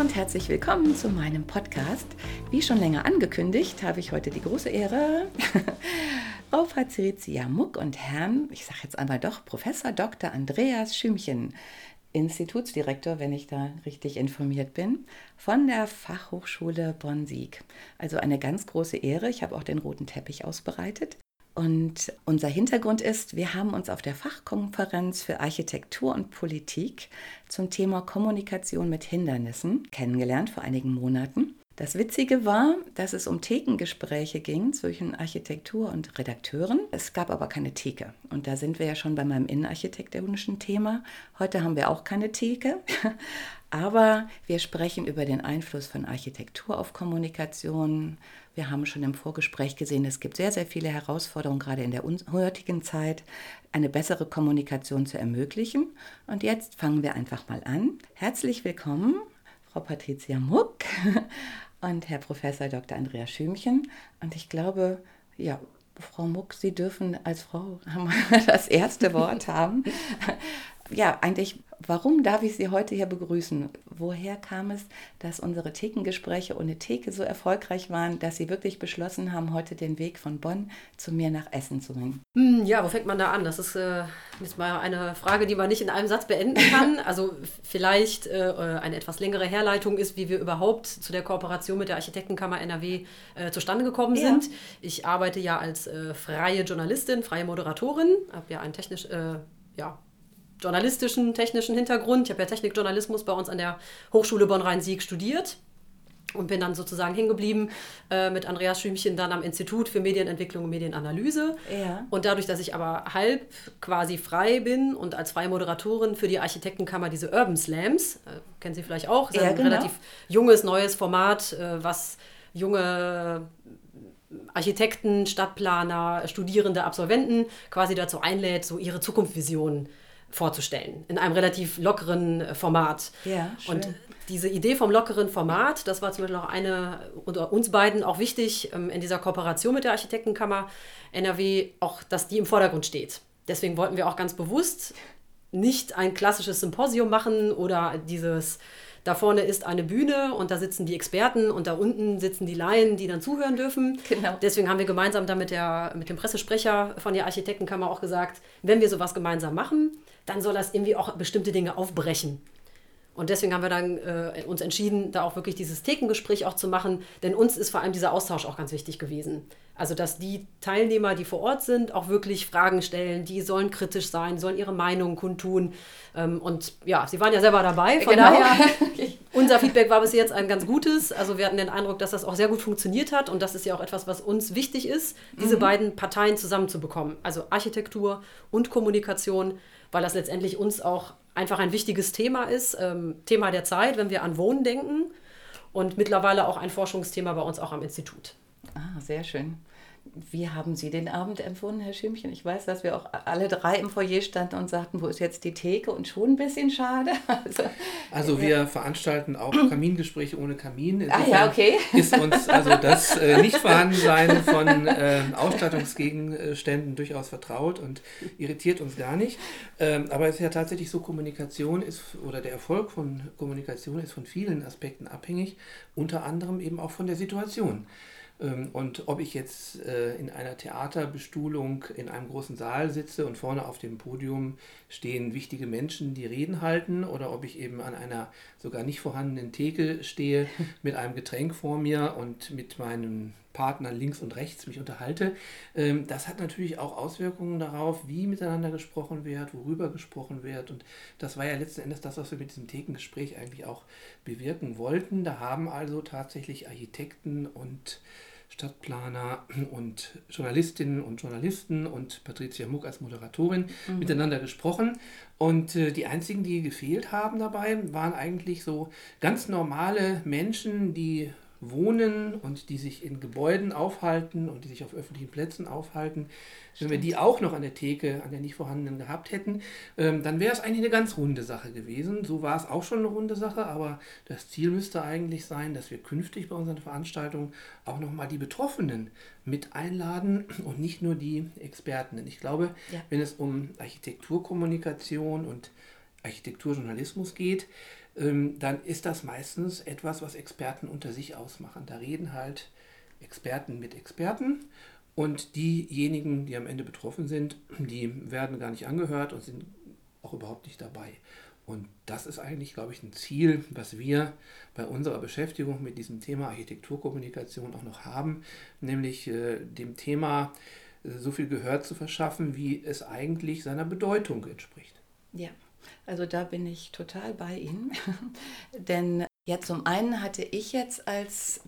Und herzlich willkommen zu meinem Podcast. Wie schon länger angekündigt, habe ich heute die große Ehre, Frau Patricia Muck und Herrn, ich sage jetzt einmal doch, Professor Dr. Andreas Schümchen, Institutsdirektor, wenn ich da richtig informiert bin, von der Fachhochschule Bonn-Sieg. Also eine ganz große Ehre. Ich habe auch den roten Teppich ausbereitet. Und unser Hintergrund ist, wir haben uns auf der Fachkonferenz für Architektur und Politik zum Thema Kommunikation mit Hindernissen kennengelernt vor einigen Monaten. Das Witzige war, dass es um Thekengespräche ging zwischen Architektur und Redakteuren. Es gab aber keine Theke. Und da sind wir ja schon bei meinem innenarchitektonischen Thema. Heute haben wir auch keine Theke. Aber wir sprechen über den Einfluss von Architektur auf Kommunikation. Wir haben schon im Vorgespräch gesehen, es gibt sehr, sehr viele Herausforderungen, gerade in der heutigen Zeit, eine bessere Kommunikation zu ermöglichen. Und jetzt fangen wir einfach mal an. Herzlich willkommen, Frau Patricia Muck und Herr Professor Dr. Andreas Schümchen. Und ich glaube, ja, Frau Muck, Sie dürfen als Frau das erste Wort haben ja, eigentlich, warum darf ich Sie heute hier begrüßen? Woher kam es, dass unsere Thekengespräche ohne Theke so erfolgreich waren, dass Sie wirklich beschlossen haben, heute den Weg von Bonn zu mir nach Essen zu bringen? Hm, ja, wo fängt man da an? Das ist äh, jetzt mal eine Frage, die man nicht in einem Satz beenden kann. Also vielleicht äh, eine etwas längere Herleitung ist, wie wir überhaupt zu der Kooperation mit der Architektenkammer NRW äh, zustande gekommen ja. sind. Ich arbeite ja als äh, freie Journalistin, freie Moderatorin, habe ja ein technisch, äh, ja, journalistischen, technischen Hintergrund. Ich habe ja Technikjournalismus bei uns an der Hochschule Bonn-Rhein-Sieg studiert und bin dann sozusagen hingeblieben äh, mit Andreas Schümchen dann am Institut für Medienentwicklung und Medienanalyse. Ja. Und dadurch, dass ich aber halb quasi frei bin und als freie Moderatorin für die Architektenkammer diese Urban Slams, äh, kennen Sie vielleicht auch, ist ja, ein genau. relativ junges, neues Format, äh, was junge Architekten, Stadtplaner, Studierende, Absolventen quasi dazu einlädt, so ihre Zukunftsvisionen vorzustellen, in einem relativ lockeren äh, Format. Ja, schön. Und diese Idee vom lockeren Format, das war zum Beispiel auch eine unter uns beiden auch wichtig ähm, in dieser Kooperation mit der Architektenkammer NRW, auch dass die im Vordergrund steht. Deswegen wollten wir auch ganz bewusst nicht ein klassisches Symposium machen oder dieses da vorne ist eine Bühne und da sitzen die Experten und da unten sitzen die Laien, die dann zuhören dürfen. Genau. Deswegen haben wir gemeinsam da mit, der, mit dem Pressesprecher von der Architektenkammer auch gesagt, wenn wir sowas gemeinsam machen, dann soll das irgendwie auch bestimmte Dinge aufbrechen. Und deswegen haben wir dann äh, uns entschieden, da auch wirklich dieses Thekengespräch auch zu machen, denn uns ist vor allem dieser Austausch auch ganz wichtig gewesen. Also, dass die Teilnehmer, die vor Ort sind, auch wirklich Fragen stellen, die sollen kritisch sein, sollen ihre Meinung kundtun. Ähm, und ja, sie waren ja selber dabei, von genau. daher, unser Feedback war bis jetzt ein ganz gutes. Also, wir hatten den Eindruck, dass das auch sehr gut funktioniert hat und das ist ja auch etwas, was uns wichtig ist, diese mhm. beiden Parteien zusammenzubekommen. Also Architektur und Kommunikation weil das letztendlich uns auch einfach ein wichtiges Thema ist, ähm, Thema der Zeit, wenn wir an Wohnen denken und mittlerweile auch ein Forschungsthema bei uns auch am Institut. Ah, sehr schön. Wie haben Sie den Abend empfunden, Herr Schümchen? Ich weiß, dass wir auch alle drei im Foyer standen und sagten, wo ist jetzt die Theke? Und schon ein bisschen schade. Also, also wir veranstalten auch Kamingespräche ohne Kamin. Insofern ah ja, okay. ist uns also das äh, Nichtvorhandensein von äh, Ausstattungsgegenständen durchaus vertraut und irritiert uns gar nicht. Ähm, aber es ist ja tatsächlich so, Kommunikation ist oder der Erfolg von Kommunikation ist von vielen Aspekten abhängig, unter anderem eben auch von der Situation. Ähm, und ob ich jetzt äh, in einer Theaterbestuhlung in einem großen Saal sitze und vorne auf dem Podium stehen wichtige Menschen, die Reden halten, oder ob ich eben an einer sogar nicht vorhandenen Theke stehe mit einem Getränk vor mir und mit meinem Partnern links und rechts mich unterhalte. Ähm, das hat natürlich auch Auswirkungen darauf, wie miteinander gesprochen wird, worüber gesprochen wird. Und das war ja letzten Endes das, was wir mit diesem Thekengespräch eigentlich auch bewirken wollten. Da haben also tatsächlich Architekten und Stadtplaner und Journalistinnen und Journalisten und Patricia Muck als Moderatorin mhm. miteinander gesprochen. Und äh, die einzigen, die gefehlt haben dabei, waren eigentlich so ganz normale Menschen, die wohnen und die sich in Gebäuden aufhalten und die sich auf öffentlichen Plätzen aufhalten, Stimmt. wenn wir die auch noch an der Theke, an der nicht vorhandenen gehabt hätten, ähm, dann wäre es eigentlich eine ganz runde Sache gewesen. So war es auch schon eine runde Sache, aber das Ziel müsste eigentlich sein, dass wir künftig bei unseren Veranstaltungen auch nochmal die Betroffenen mit einladen und nicht nur die Experten. Denn ich glaube, ja. wenn es um Architekturkommunikation und Architekturjournalismus geht, dann ist das meistens etwas, was Experten unter sich ausmachen. Da reden halt Experten mit Experten und diejenigen, die am Ende betroffen sind, die werden gar nicht angehört und sind auch überhaupt nicht dabei. Und das ist eigentlich, glaube ich, ein Ziel, was wir bei unserer Beschäftigung mit diesem Thema Architekturkommunikation auch noch haben, nämlich äh, dem Thema äh, so viel Gehör zu verschaffen, wie es eigentlich seiner Bedeutung entspricht. Ja. Also da bin ich total bei Ihnen. Denn ja, zum einen hatte ich jetzt als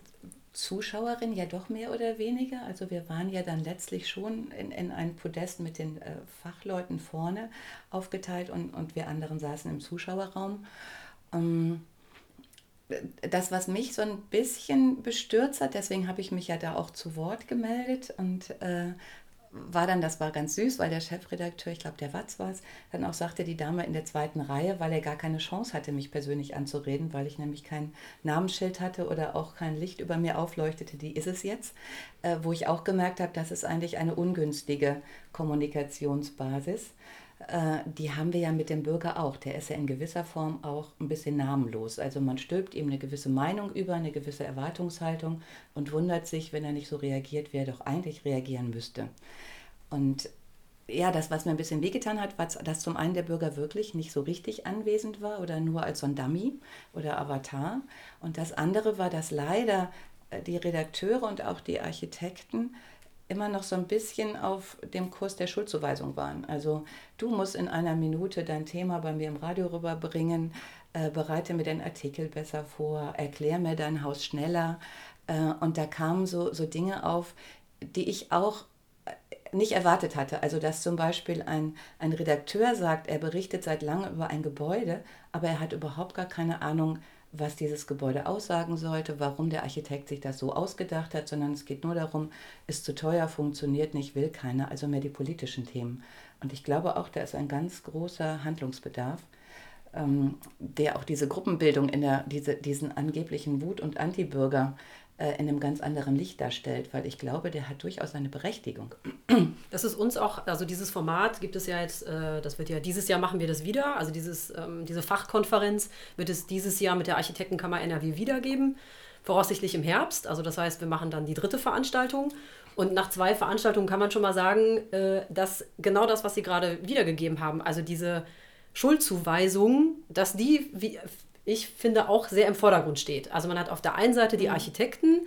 Zuschauerin ja doch mehr oder weniger. Also wir waren ja dann letztlich schon in, in ein Podest mit den äh, Fachleuten vorne aufgeteilt und, und wir anderen saßen im Zuschauerraum. Ähm, das, was mich so ein bisschen bestürzt hat, deswegen habe ich mich ja da auch zu Wort gemeldet und äh, war dann, das war ganz süß, weil der Chefredakteur, ich glaube der Watz war es, dann auch sagte, die Dame in der zweiten Reihe, weil er gar keine Chance hatte, mich persönlich anzureden, weil ich nämlich kein Namensschild hatte oder auch kein Licht über mir aufleuchtete, die ist es jetzt, äh, wo ich auch gemerkt habe, das ist eigentlich eine ungünstige Kommunikationsbasis. Äh, die haben wir ja mit dem Bürger auch. Der ist ja in gewisser Form auch ein bisschen namenlos. Also man stülpt ihm eine gewisse Meinung über, eine gewisse Erwartungshaltung und wundert sich, wenn er nicht so reagiert, wie er doch eigentlich reagieren müsste. Und ja, das, was mir ein bisschen wehgetan hat, war, dass zum einen der Bürger wirklich nicht so richtig anwesend war oder nur als so ein Dummy oder Avatar. Und das andere war, dass leider äh, die Redakteure und auch die Architekten immer noch so ein bisschen auf dem Kurs der Schuldzuweisung waren. Also du musst in einer Minute dein Thema bei mir im Radio rüberbringen, äh, bereite mir den Artikel besser vor, erklär mir dein Haus schneller. Äh, und da kamen so, so Dinge auf, die ich auch äh, nicht erwartet hatte. Also dass zum Beispiel ein, ein Redakteur sagt, er berichtet seit langem über ein Gebäude, aber er hat überhaupt gar keine Ahnung, was dieses Gebäude aussagen sollte, warum der Architekt sich das so ausgedacht hat, sondern es geht nur darum, ist zu teuer, funktioniert nicht, will keiner, also mehr die politischen Themen. Und ich glaube auch, da ist ein ganz großer Handlungsbedarf, ähm, der auch diese Gruppenbildung in der, diese, diesen angeblichen Wut- und Antibürger äh, in einem ganz anderen Licht darstellt, weil ich glaube, der hat durchaus eine Berechtigung. Das ist uns auch, also dieses Format gibt es ja jetzt, äh, das wird ja dieses Jahr machen wir das wieder, also dieses, ähm, diese Fachkonferenz wird es dieses Jahr mit der Architektenkammer NRW wiedergeben, voraussichtlich im Herbst, also das heißt, wir machen dann die dritte Veranstaltung. Und nach zwei Veranstaltungen kann man schon mal sagen, äh, dass genau das, was Sie gerade wiedergegeben haben, also diese Schuldzuweisung, dass die ich finde, auch sehr im Vordergrund steht. Also man hat auf der einen Seite die mhm. Architekten,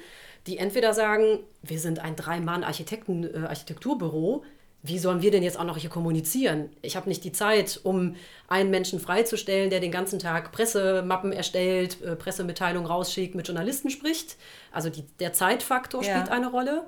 die entweder sagen, wir sind ein Drei-Mann-Architekturbüro, äh, wie sollen wir denn jetzt auch noch hier kommunizieren? Ich habe nicht die Zeit, um einen Menschen freizustellen, der den ganzen Tag Pressemappen erstellt, äh, Pressemitteilungen rausschickt, mit Journalisten spricht. Also die, der Zeitfaktor ja. spielt eine Rolle.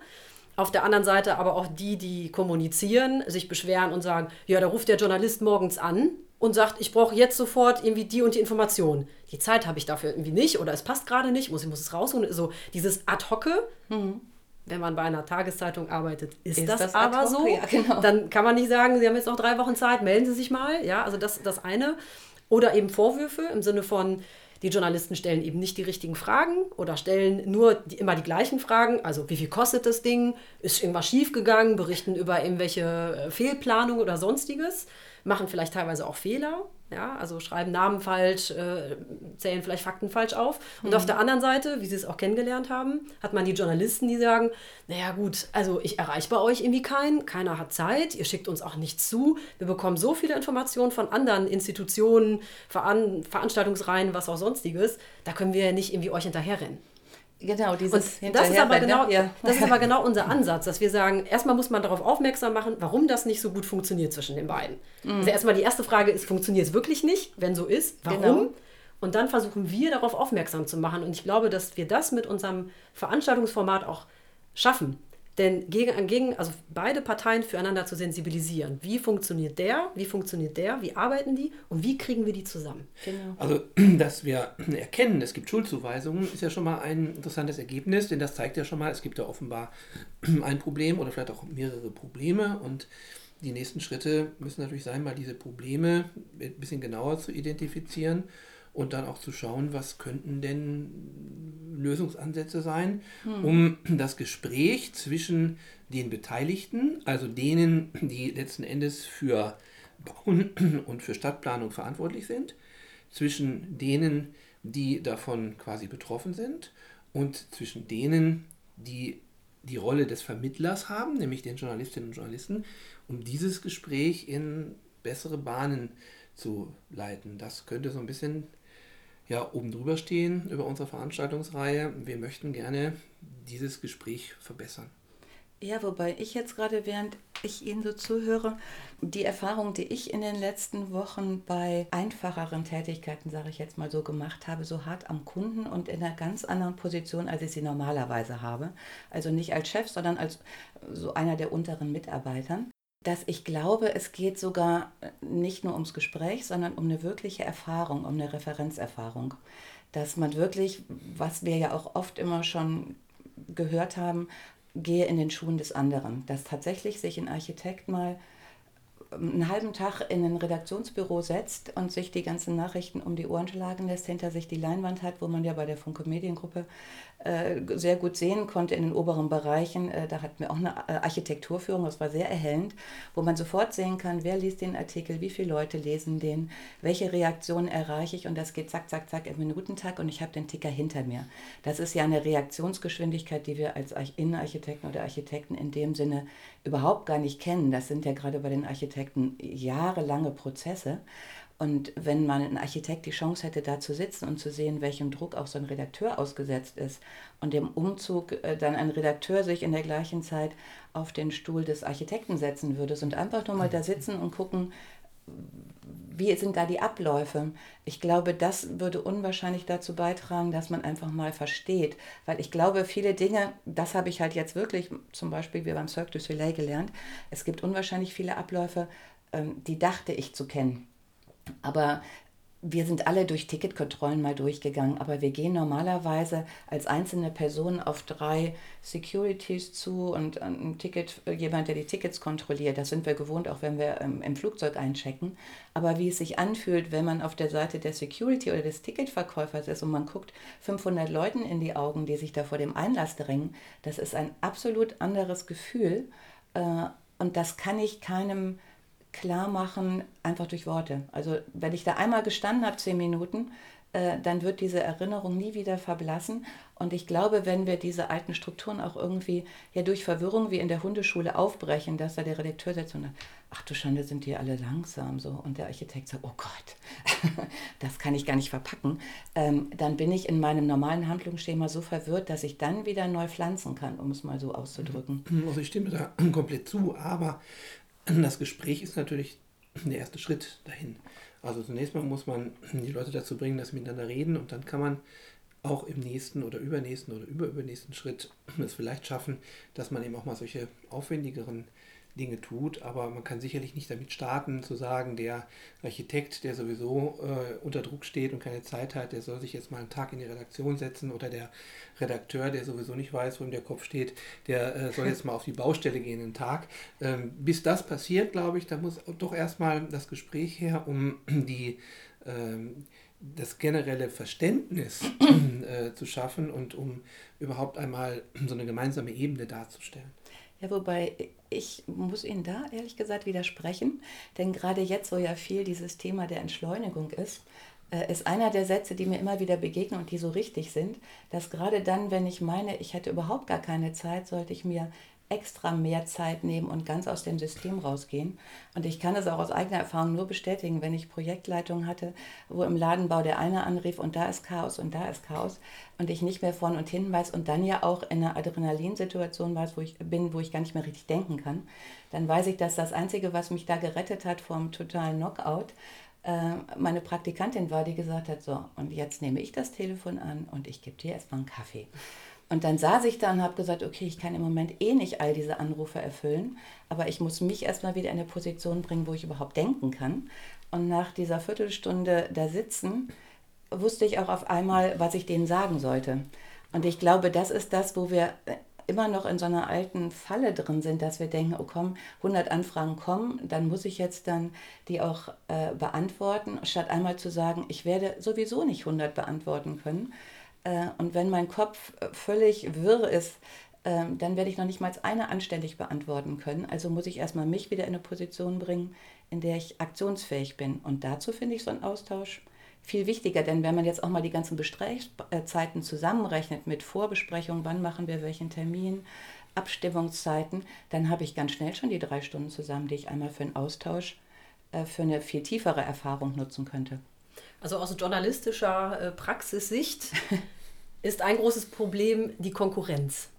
Auf der anderen Seite aber auch die, die kommunizieren, sich beschweren und sagen, ja, da ruft der Journalist morgens an und sagt, ich brauche jetzt sofort irgendwie die und die Information. Die Zeit habe ich dafür irgendwie nicht oder es passt gerade nicht, muss, ich muss es rausholen. So dieses Ad-Hocke, mhm. wenn man bei einer Tageszeitung arbeitet, ist, ist das, das, aber so. Ja, genau. Dann kann man nicht sagen, Sie haben jetzt noch drei Wochen Zeit, melden Sie sich mal. Ja, also das, das eine. Oder eben Vorwürfe im Sinne von, die Journalisten stellen eben nicht die richtigen Fragen oder stellen nur die, immer die gleichen Fragen. Also wie viel kostet das Ding? Ist irgendwas schiefgegangen? Berichten über irgendwelche äh, Fehlplanungen oder sonstiges machen vielleicht teilweise auch Fehler, ja, also schreiben Namen falsch, äh, zählen vielleicht Fakten falsch auf. Und mhm. auf der anderen Seite, wie Sie es auch kennengelernt haben, hat man die Journalisten, die sagen, naja gut, also ich erreiche bei euch irgendwie keinen, keiner hat Zeit, ihr schickt uns auch nichts zu. Wir bekommen so viele Informationen von anderen Institutionen, Veran Veranstaltungsreihen, was auch sonstiges, da können wir ja nicht irgendwie euch hinterherrennen. Genau, dieses und das ist, aber genau, ja. das ist aber genau unser Ansatz, dass wir sagen, erstmal muss man darauf aufmerksam machen, warum das nicht so gut funktioniert zwischen den beiden. Mhm. Also erstmal die erste Frage ist, funktioniert es wirklich nicht? Wenn so ist, warum? Genau. Und dann versuchen wir darauf aufmerksam zu machen. Und ich glaube, dass wir das mit unserem Veranstaltungsformat auch schaffen. Denn gegen, gegen, also beide Parteien füreinander zu sensibilisieren. Wie funktioniert der? Wie funktioniert der? Wie arbeiten die? Und wie kriegen wir die zusammen? Genau. Also, dass wir erkennen, es gibt Schuldzuweisungen, ist ja schon mal ein interessantes Ergebnis, denn das zeigt ja schon mal, es gibt ja offenbar ein Problem oder vielleicht auch mehrere Probleme. Und die nächsten Schritte müssen natürlich sein, mal diese Probleme ein bisschen genauer zu identifizieren und dann auch zu schauen, was könnten denn Lösungsansätze sein, hm. um das Gespräch zwischen den Beteiligten, also denen, die letzten Endes für Bauen und für Stadtplanung verantwortlich sind, zwischen denen, die davon quasi betroffen sind und zwischen denen, die die Rolle des Vermittlers haben, nämlich den Journalistinnen und Journalisten, um dieses Gespräch in bessere Bahnen zu leiten. Das könnte so ein bisschen ja, oben drüber stehen über unsere Veranstaltungsreihe. Wir möchten gerne dieses Gespräch verbessern. Ja, wobei ich jetzt gerade, während ich Ihnen so zuhöre, die Erfahrung, die ich in den letzten Wochen bei einfacheren Tätigkeiten, sage ich jetzt mal so, gemacht habe, so hart am Kunden und in einer ganz anderen Position, als ich sie normalerweise habe. Also nicht als Chef, sondern als so einer der unteren Mitarbeitern dass ich glaube, es geht sogar nicht nur ums Gespräch, sondern um eine wirkliche Erfahrung, um eine Referenzerfahrung. Dass man wirklich, was wir ja auch oft immer schon gehört haben, gehe in den Schuhen des anderen. Dass tatsächlich sich ein Architekt mal einen halben Tag in ein Redaktionsbüro setzt und sich die ganzen Nachrichten um die Ohren schlagen lässt, hinter sich die Leinwand hat, wo man ja bei der Funke Mediengruppe äh, sehr gut sehen konnte in den oberen Bereichen. Äh, da hatten wir auch eine äh, Architekturführung, das war sehr erhellend, wo man sofort sehen kann, wer liest den Artikel, wie viele Leute lesen den, welche Reaktionen erreiche ich und das geht zack, zack, zack im Minutentag und ich habe den Ticker hinter mir. Das ist ja eine Reaktionsgeschwindigkeit, die wir als Innenarchitekten oder Architekten in dem Sinne überhaupt gar nicht kennen. Das sind ja gerade bei den Architekten jahrelange Prozesse. Und wenn man ein Architekt die Chance hätte, da zu sitzen und zu sehen, welchem Druck auch so ein Redakteur ausgesetzt ist und dem Umzug äh, dann ein Redakteur sich in der gleichen Zeit auf den Stuhl des Architekten setzen würde und einfach nur mal da sitzen und gucken, wie sind da die Abläufe? Ich glaube, das würde unwahrscheinlich dazu beitragen, dass man einfach mal versteht. Weil ich glaube, viele Dinge, das habe ich halt jetzt wirklich zum Beispiel wie beim Cirque du Soleil gelernt, es gibt unwahrscheinlich viele Abläufe, ähm, die dachte ich zu kennen. Aber wir sind alle durch Ticketkontrollen mal durchgegangen, aber wir gehen normalerweise als einzelne Person auf drei Securities zu und ein Ticket, jemand, der die Tickets kontrolliert. Das sind wir gewohnt, auch wenn wir im, im Flugzeug einchecken. Aber wie es sich anfühlt, wenn man auf der Seite der Security oder des Ticketverkäufers ist und man guckt 500 Leuten in die Augen, die sich da vor dem Einlass drängen, das ist ein absolut anderes Gefühl. Äh, und das kann ich keinem klar machen, einfach durch Worte. Also wenn ich da einmal gestanden habe, zehn Minuten, äh, dann wird diese Erinnerung nie wieder verblassen. Und ich glaube, wenn wir diese alten Strukturen auch irgendwie ja durch Verwirrung wie in der Hundeschule aufbrechen, dass da der Redakteur sitzt und sagt, ach du Schande, sind die alle langsam so. Und der Architekt sagt, oh Gott, das kann ich gar nicht verpacken. Ähm, dann bin ich in meinem normalen Handlungsschema so verwirrt, dass ich dann wieder neu pflanzen kann, um es mal so auszudrücken. Also ich stimme da komplett zu, aber das Gespräch ist natürlich der erste Schritt dahin. Also zunächst mal muss man die Leute dazu bringen, dass sie miteinander reden und dann kann man auch im nächsten oder übernächsten oder überübernächsten Schritt es vielleicht schaffen, dass man eben auch mal solche aufwendigeren Dinge tut, aber man kann sicherlich nicht damit starten, zu sagen, der Architekt, der sowieso äh, unter Druck steht und keine Zeit hat, der soll sich jetzt mal einen Tag in die Redaktion setzen oder der Redakteur, der sowieso nicht weiß, wo ihm der Kopf steht, der äh, soll jetzt mal auf die Baustelle gehen einen Tag. Ähm, bis das passiert, glaube ich, da muss doch erstmal das Gespräch her, um die ähm, das generelle Verständnis äh, zu schaffen und um überhaupt einmal so eine gemeinsame Ebene darzustellen. Ja, wobei ich muss Ihnen da ehrlich gesagt widersprechen, denn gerade jetzt, wo ja viel dieses Thema der Entschleunigung ist, äh, ist einer der Sätze, die mir immer wieder begegnen und die so richtig sind, dass gerade dann, wenn ich meine, ich hätte überhaupt gar keine Zeit, sollte ich mir extra mehr Zeit nehmen und ganz aus dem System rausgehen. Und ich kann es auch aus eigener Erfahrung nur bestätigen, wenn ich Projektleitung hatte, wo im Ladenbau der eine anrief und da ist Chaos und da ist Chaos und ich nicht mehr vorn und hin weiß und dann ja auch in einer Adrenalinsituation weiß, wo ich bin, wo ich gar nicht mehr richtig denken kann, dann weiß ich, dass das Einzige, was mich da gerettet hat vom totalen Knockout, äh, meine Praktikantin war, die gesagt hat, so, und jetzt nehme ich das Telefon an und ich gebe dir erstmal einen Kaffee. Und dann saß ich da und habe gesagt, okay, ich kann im Moment eh nicht all diese Anrufe erfüllen, aber ich muss mich erstmal wieder in eine Position bringen, wo ich überhaupt denken kann. Und nach dieser Viertelstunde da sitzen, wusste ich auch auf einmal, was ich denen sagen sollte. Und ich glaube, das ist das, wo wir immer noch in so einer alten Falle drin sind, dass wir denken, oh komm, 100 Anfragen kommen, dann muss ich jetzt dann die auch äh, beantworten, statt einmal zu sagen, ich werde sowieso nicht 100 beantworten können, äh, und wenn mein Kopf äh, völlig wirr ist, ähm, dann werde ich noch nicht mal eine anständig beantworten können. Also muss ich erstmal mich wieder in eine Position bringen, in der ich aktionsfähig bin. Und dazu finde ich so einen Austausch viel wichtiger, denn wenn man jetzt auch mal die ganzen Gesprächszeiten zusammenrechnet mit Vorbesprechungen, wann machen wir welchen Termin, Abstimmungszeiten, dann habe ich ganz schnell schon die drei Stunden zusammen, die ich einmal für einen Austausch, äh, für eine viel tiefere Erfahrung nutzen könnte. Also aus journalistischer Praxissicht ist ein großes Problem die Konkurrenz.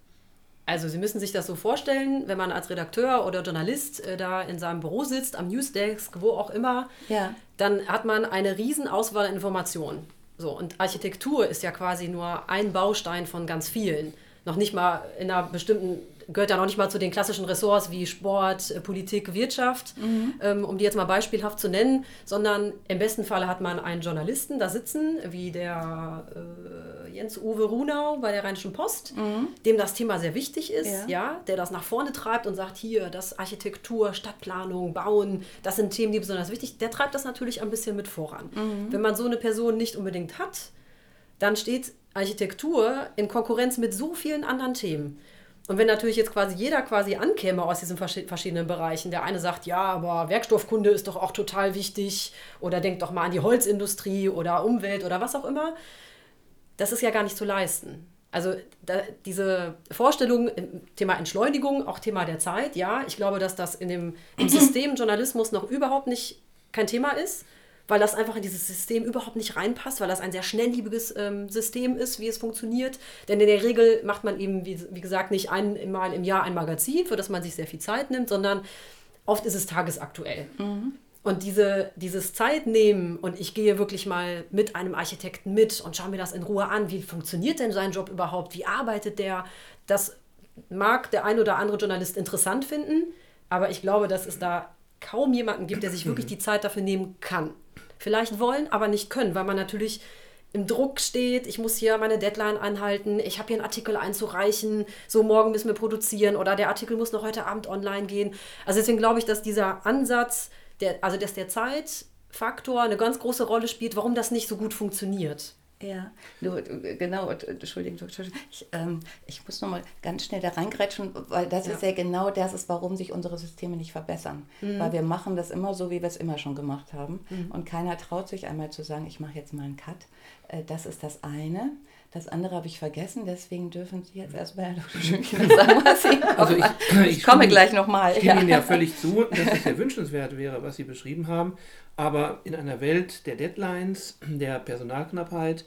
Also Sie müssen sich das so vorstellen, wenn man als Redakteur oder Journalist äh, da in seinem Büro sitzt, am Newsdesk, wo auch immer, ja. dann hat man eine riesen Auswahl an Informationen. So, und Architektur ist ja quasi nur ein Baustein von ganz vielen. Noch nicht mal in einer bestimmten gehört ja noch nicht mal zu den klassischen Ressorts wie Sport, äh, Politik, Wirtschaft, mhm. ähm, um die jetzt mal beispielhaft zu nennen, sondern im besten Falle hat man einen Journalisten da sitzen, wie der äh, Jens-Uwe Runau bei der Rheinischen Post, mhm. dem das Thema sehr wichtig ist, ja. ja. der das nach vorne treibt und sagt, hier, das Architektur, Stadtplanung, Bauen, das sind Themen, die besonders wichtig sind. Der treibt das natürlich ein bisschen mit voran. Mhm. Wenn man so eine Person nicht unbedingt hat, dann steht Architektur in Konkurrenz mit so vielen anderen Themen. Und wenn natürlich jetzt quasi jeder quasi ankäme aus diesen verschiedenen Bereichen, der eine sagt, ja, aber Werkstoffkunde ist doch auch total wichtig oder denkt doch mal an die Holzindustrie oder Umwelt oder was auch immer, das ist ja gar nicht zu leisten. Also da, diese Vorstellung, Thema Entschleunigung, auch Thema der Zeit, ja, ich glaube, dass das in dem, im System Journalismus noch überhaupt nicht kein Thema ist weil das einfach in dieses System überhaupt nicht reinpasst, weil das ein sehr schnellliebiges ähm, System ist, wie es funktioniert. Denn in der Regel macht man eben, wie, wie gesagt, nicht einmal im Jahr ein Magazin, für das man sich sehr viel Zeit nimmt, sondern oft ist es tagesaktuell. Mhm. Und diese, dieses Zeitnehmen und ich gehe wirklich mal mit einem Architekten mit und schaue mir das in Ruhe an, wie funktioniert denn sein Job überhaupt, wie arbeitet der, das mag der ein oder andere Journalist interessant finden, aber ich glaube, dass es da kaum jemanden gibt, der sich wirklich die Zeit dafür nehmen kann vielleicht wollen, aber nicht können, weil man natürlich im Druck steht, ich muss hier meine Deadline anhalten, ich habe hier einen Artikel einzureichen, so morgen müssen wir produzieren oder der Artikel muss noch heute Abend online gehen. Also deswegen glaube ich, dass dieser Ansatz, der, also dass der Zeitfaktor eine ganz große Rolle spielt, warum das nicht so gut funktioniert. Ja, du, genau, Entschuldigung, ich, ähm, ich muss nochmal ganz schnell da reingrätschen, weil das ja. ist ja genau das, ist, warum sich unsere Systeme nicht verbessern. Mhm. Weil wir machen das immer so, wie wir es immer schon gemacht haben. Mhm. Und keiner traut sich einmal zu sagen, ich mache jetzt mal einen Cut. Äh, das ist das eine. Das andere habe ich vergessen, deswegen dürfen Sie jetzt erstmal sagen, was Sie also ich, ich, ich komme gleich nochmal. Ich stimme ja. Ihnen ja völlig zu, dass es sehr wünschenswert wäre, was Sie beschrieben haben. Aber in einer Welt der Deadlines, der Personalknappheit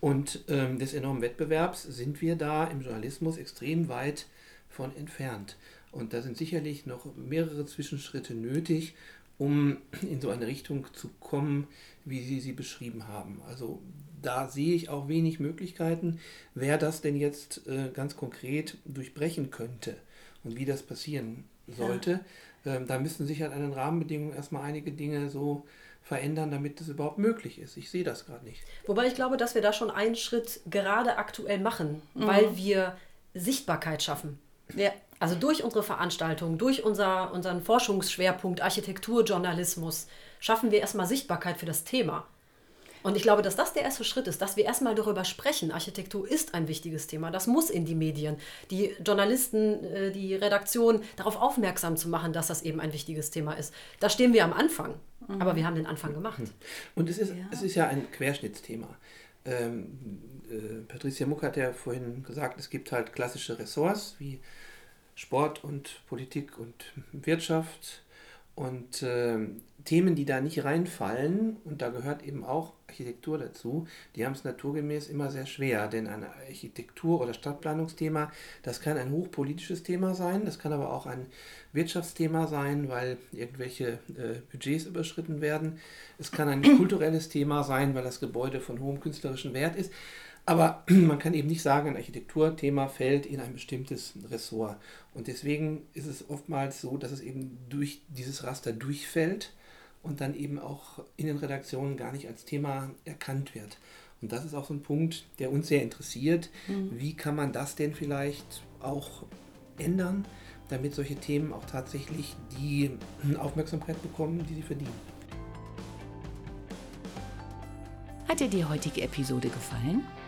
und ähm, des enormen Wettbewerbs sind wir da im Journalismus extrem weit von entfernt. Und da sind sicherlich noch mehrere Zwischenschritte nötig, um in so eine Richtung zu kommen, wie Sie sie beschrieben haben. Also da sehe ich auch wenig Möglichkeiten, wer das denn jetzt äh, ganz konkret durchbrechen könnte und wie das passieren sollte. Ja ähm, da müssten sich halt an den Rahmenbedingungen erstmal einige Dinge so verändern, damit das überhaupt möglich ist. Ich sehe das gerade nicht. Wobei ich glaube, dass wir da schon einen Schritt gerade aktuell machen, mhm. weil wir Sichtbarkeit schaffen. Ja. Also durch unsere Veranstaltung, durch unser, unseren Forschungsschwerpunkt Architekturjournalismus schaffen wir erstmal Sichtbarkeit für das Thema. Und ich glaube, dass das der erste Schritt ist, dass wir erstmal darüber sprechen. Architektur ist ein wichtiges Thema. Das muss in die Medien. Die Journalisten, äh, die Redaktion darauf aufmerksam zu machen, dass das eben ein wichtiges Thema ist. Da stehen wir am Anfang. Mhm. Aber wir haben den Anfang gemacht. Und es ist ja, es ist ja ein Querschnittsthema. Ähm, äh, Patricia Muck hat ja vorhin gesagt, es gibt halt klassische Ressorts wie Sport und Politik und Wirtschaft und äh, Themen, die da nicht reinfallen, und da gehört eben auch Architektur dazu, die haben es naturgemäß immer sehr schwer. Denn ein Architektur- oder Stadtplanungsthema, das kann ein hochpolitisches Thema sein, das kann aber auch ein Wirtschaftsthema sein, weil irgendwelche äh, Budgets überschritten werden. Es kann ein kulturelles Thema sein, weil das Gebäude von hohem künstlerischen Wert ist. Aber man kann eben nicht sagen, ein Architekturthema fällt in ein bestimmtes Ressort. Und deswegen ist es oftmals so, dass es eben durch dieses Raster durchfällt und dann eben auch in den Redaktionen gar nicht als Thema erkannt wird. Und das ist auch so ein Punkt, der uns sehr interessiert. Mhm. Wie kann man das denn vielleicht auch ändern, damit solche Themen auch tatsächlich die Aufmerksamkeit bekommen, die sie verdienen? Hat dir die heutige Episode gefallen?